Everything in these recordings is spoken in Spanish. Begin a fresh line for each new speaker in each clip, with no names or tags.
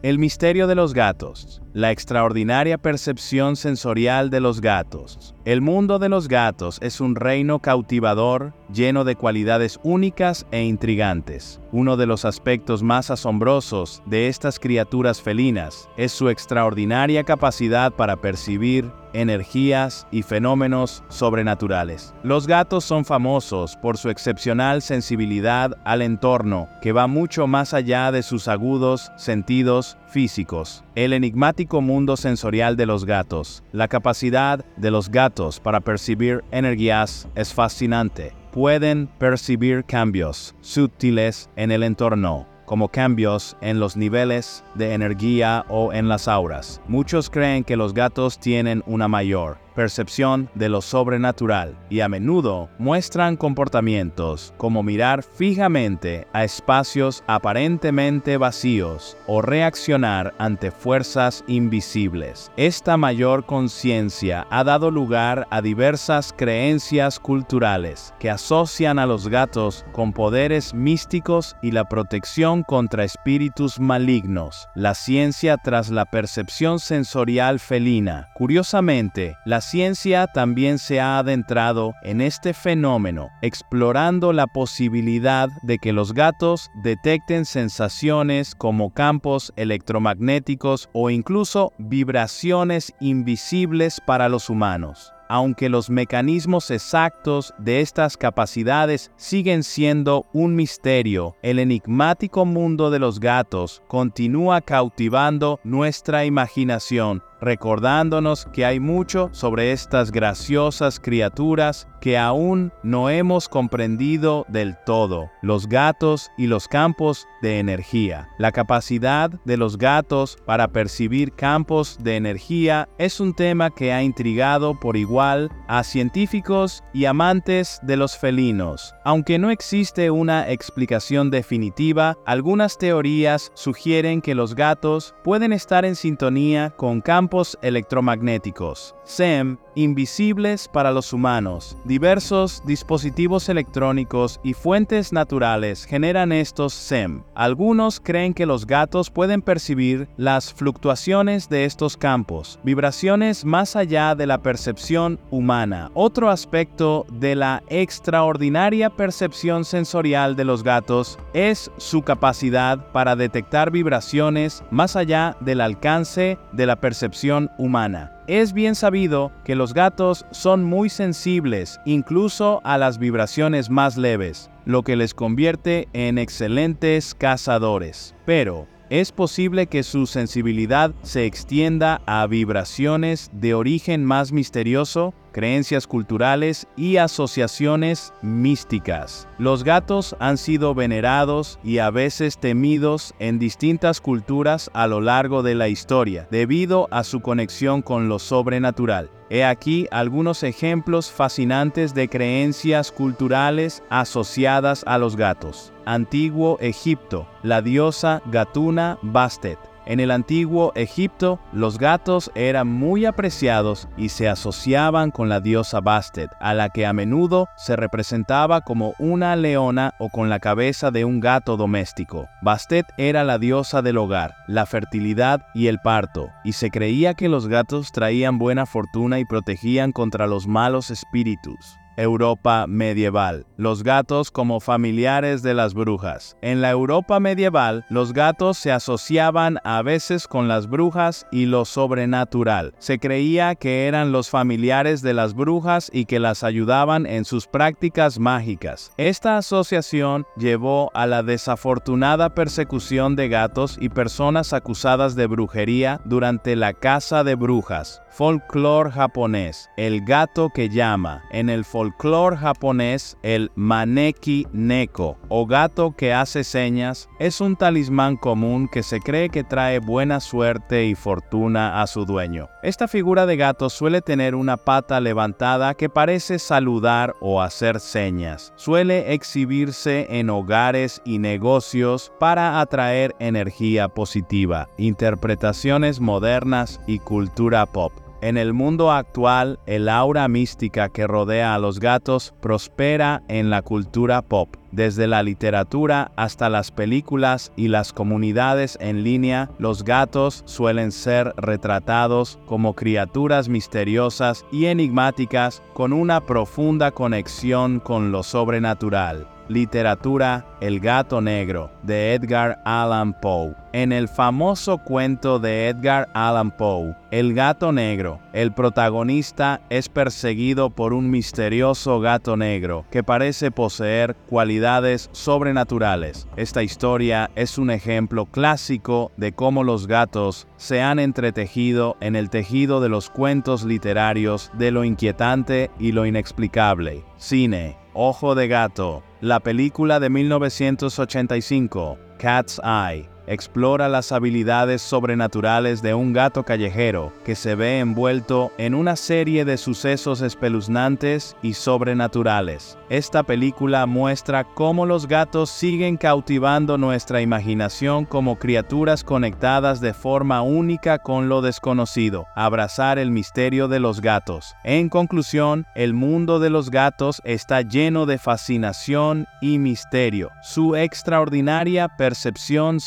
El misterio de los gatos. La extraordinaria percepción sensorial de los gatos. El mundo de los gatos es un reino cautivador, lleno de cualidades únicas e intrigantes. Uno de los aspectos más asombrosos de estas criaturas felinas es su extraordinaria capacidad para percibir energías y fenómenos sobrenaturales. Los gatos son famosos por su excepcional sensibilidad al entorno, que va mucho más allá de sus agudos sentidos físicos. El enigmático mundo sensorial de los gatos. La capacidad de los gatos para percibir energías es fascinante. Pueden percibir cambios sutiles en el entorno como cambios en los niveles de energía o en las auras. Muchos creen que los gatos tienen una mayor percepción de lo sobrenatural y a menudo muestran comportamientos como mirar fijamente a espacios aparentemente vacíos o reaccionar ante fuerzas invisibles. Esta mayor conciencia ha dado lugar a diversas creencias culturales que asocian a los gatos con poderes místicos y la protección contra espíritus malignos. La ciencia tras la percepción sensorial felina. Curiosamente, la ciencia también se ha adentrado en este fenómeno, explorando la posibilidad de que los gatos detecten sensaciones como campos electromagnéticos o incluso vibraciones invisibles para los humanos. Aunque los mecanismos exactos de estas capacidades siguen siendo un misterio, el enigmático mundo de los gatos continúa cautivando nuestra imaginación recordándonos que hay mucho sobre estas graciosas criaturas que aún no hemos comprendido del todo, los gatos y los campos de energía. La capacidad de los gatos para percibir campos de energía es un tema que ha intrigado por igual a científicos y amantes de los felinos. Aunque no existe una explicación definitiva, algunas teorías sugieren que los gatos pueden estar en sintonía con campos electromagnéticos, SEM, invisibles para los humanos. Diversos dispositivos electrónicos y fuentes naturales generan estos SEM. Algunos creen que los gatos pueden percibir las fluctuaciones de estos campos, vibraciones más allá de la percepción humana. Otro aspecto de la extraordinaria percepción sensorial de los gatos es su capacidad para detectar vibraciones más allá del alcance de la percepción humana. Es bien sabido que los gatos son muy sensibles incluso a las vibraciones más leves, lo que les convierte en excelentes cazadores. Pero, es posible que su sensibilidad se extienda a vibraciones de origen más misterioso creencias culturales y asociaciones místicas. Los gatos han sido venerados y a veces temidos en distintas culturas a lo largo de la historia, debido a su conexión con lo sobrenatural. He aquí algunos ejemplos fascinantes de creencias culturales asociadas a los gatos. Antiguo Egipto, la diosa Gatuna Bastet. En el antiguo Egipto, los gatos eran muy apreciados y se asociaban con la diosa Bastet, a la que a menudo se representaba como una leona o con la cabeza de un gato doméstico. Bastet era la diosa del hogar, la fertilidad y el parto, y se creía que los gatos traían buena fortuna y protegían contra los malos espíritus. Europa medieval. Los gatos como familiares de las brujas. En la Europa medieval, los gatos se asociaban a veces con las brujas y lo sobrenatural. Se creía que eran los familiares de las brujas y que las ayudaban en sus prácticas mágicas. Esta asociación llevó a la desafortunada persecución de gatos y personas acusadas de brujería durante la caza de brujas. Folclore japonés. El gato que llama. En el folclore japonés, el maneki neko o gato que hace señas es un talismán común que se cree que trae buena suerte y fortuna a su dueño. Esta figura de gato suele tener una pata levantada que parece saludar o hacer señas. Suele exhibirse en hogares y negocios para atraer energía positiva, interpretaciones modernas y cultura pop. En el mundo actual, el aura mística que rodea a los gatos prospera en la cultura pop. Desde la literatura hasta las películas y las comunidades en línea, los gatos suelen ser retratados como criaturas misteriosas y enigmáticas con una profunda conexión con lo sobrenatural. Literatura El gato negro de Edgar Allan Poe. En el famoso cuento de Edgar Allan Poe, El gato negro, el protagonista es perseguido por un misterioso gato negro que parece poseer cualidades sobrenaturales. Esta historia es un ejemplo clásico de cómo los gatos se han entretejido en el tejido de los cuentos literarios de lo inquietante y lo inexplicable. Cine, Ojo de Gato, la película de 1985, Cat's Eye explora las habilidades sobrenaturales de un gato callejero que se ve envuelto en una serie de sucesos espeluznantes y sobrenaturales. Esta película muestra cómo los gatos siguen cautivando nuestra imaginación como criaturas conectadas de forma única con lo desconocido, abrazar el misterio de los gatos. En conclusión, el mundo de los gatos está lleno de fascinación y misterio. Su extraordinaria percepción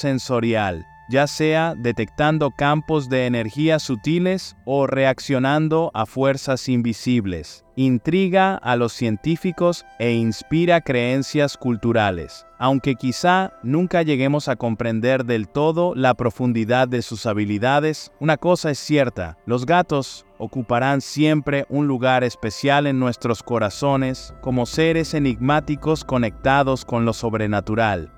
ya sea detectando campos de energía sutiles o reaccionando a fuerzas invisibles. Intriga a los científicos e inspira creencias culturales. Aunque quizá nunca lleguemos a comprender del todo la profundidad de sus habilidades, una cosa es cierta, los gatos ocuparán siempre un lugar especial en nuestros corazones como seres enigmáticos conectados con lo sobrenatural.